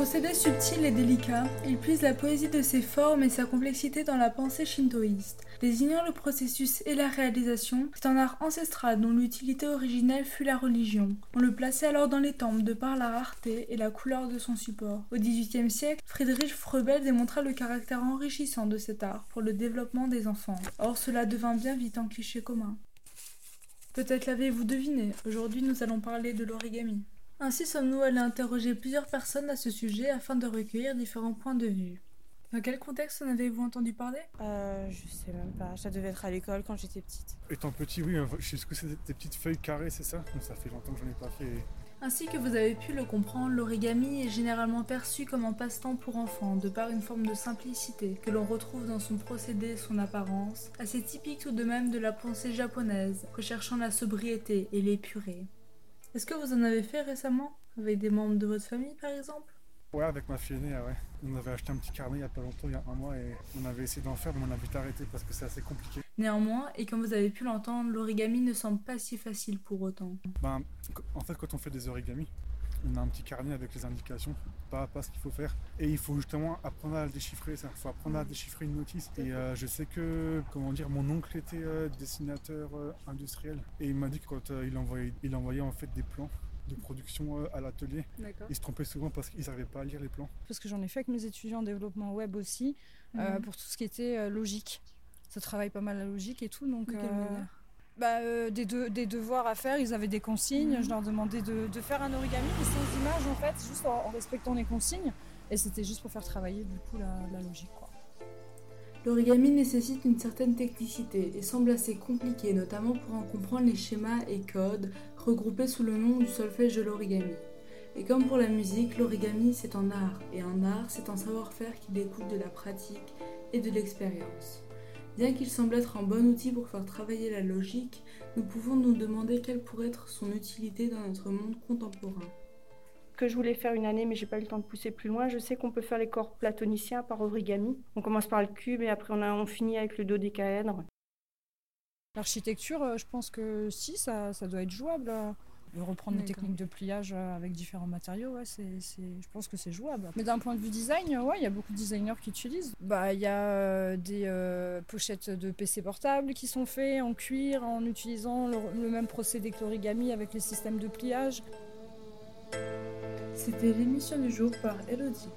Procédé subtil et délicat, il puise la poésie de ses formes et sa complexité dans la pensée shintoïste. Désignant le processus et la réalisation, c'est un art ancestral dont l'utilité originelle fut la religion. On le plaçait alors dans les temples de par la rareté et la couleur de son support. Au XVIIIe siècle, Friedrich Froebel démontra le caractère enrichissant de cet art pour le développement des enfants. Or cela devint bien vite un cliché commun. Peut-être l'avez-vous deviné, aujourd'hui nous allons parler de l'origami. Ainsi sommes-nous allés interroger plusieurs personnes à ce sujet afin de recueillir différents points de vue. Dans quel contexte en avez-vous entendu parler? Euh, Je sais même pas. Ça devait être à l'école quand j'étais petite. Étant petit, oui, je sais ce que c'est des petites feuilles carrées, c'est ça? Ça fait longtemps que j'en ai pas fait. Ainsi que vous avez pu le comprendre, l'origami est généralement perçu comme un passe-temps pour enfants, de par une forme de simplicité que l'on retrouve dans son procédé et son apparence, assez typique tout de même de la pensée japonaise, recherchant la sobriété et l'épurée. Est-ce que vous en avez fait récemment Avec des membres de votre famille par exemple? Ouais, avec ma fille aînée, ouais. On avait acheté un petit carnet il y a pas longtemps, il y a un mois, et on avait essayé d'en faire, mais on a vite arrêté parce que c'est assez compliqué. Néanmoins, et comme vous avez pu l'entendre, l'origami ne semble pas si facile pour autant. Ben, en fait, quand on fait des origamis, on a un petit carnet avec les indications, pas, pas ce qu'il faut faire. Et il faut justement apprendre à déchiffrer ça. Il faut apprendre à déchiffrer une notice. Et euh, je sais que, comment dire, mon oncle était euh, dessinateur euh, industriel. Et il m'a dit que quand il, envoyait, il envoyait en fait des plans de production à l'atelier. Il se trompait souvent parce qu'ils n'arrivaient pas à lire les plans. Parce que j'en ai fait avec mes étudiants en développement web aussi, mhm. pour tout ce qui était logique. Ça travaille pas mal la logique et tout. Donc, bah, euh, des, devoirs à faire, ils avaient des consignes. Je leur demandais de, faire un origami, mais sans images en fait, juste en, respectant les consignes. Et c'était juste pour faire travailler du coup la, logique. L'origami nécessite une certaine technicité et semble assez compliqué, notamment pour en comprendre les schémas et codes regroupés sous le nom du solfège de l'origami. Et comme pour la musique, l'origami c'est un art, et un art c'est un savoir-faire qui découle de la pratique et de l'expérience. Bien qu'il semble être un bon outil pour faire travailler la logique, nous pouvons nous demander quelle pourrait être son utilité dans notre monde contemporain. Que je voulais faire une année, mais j'ai pas eu le temps de pousser plus loin. Je sais qu'on peut faire les corps platoniciens par origami. On commence par le cube et après on, a, on finit avec le dodécaèdre. L'architecture, euh, je pense que si, ça, ça doit être jouable reprendre des techniques de pliage euh, avec différents matériaux, ouais, c'est, je pense que c'est jouable. Mais d'un point de vue design, ouais, il y a beaucoup de designers qui utilisent. Bah, il y a euh, des euh, pochettes de PC portables qui sont faites en cuir en utilisant le, le même procédé que l'origami avec les systèmes de pliage. C'était l'émission du jour par Elodie.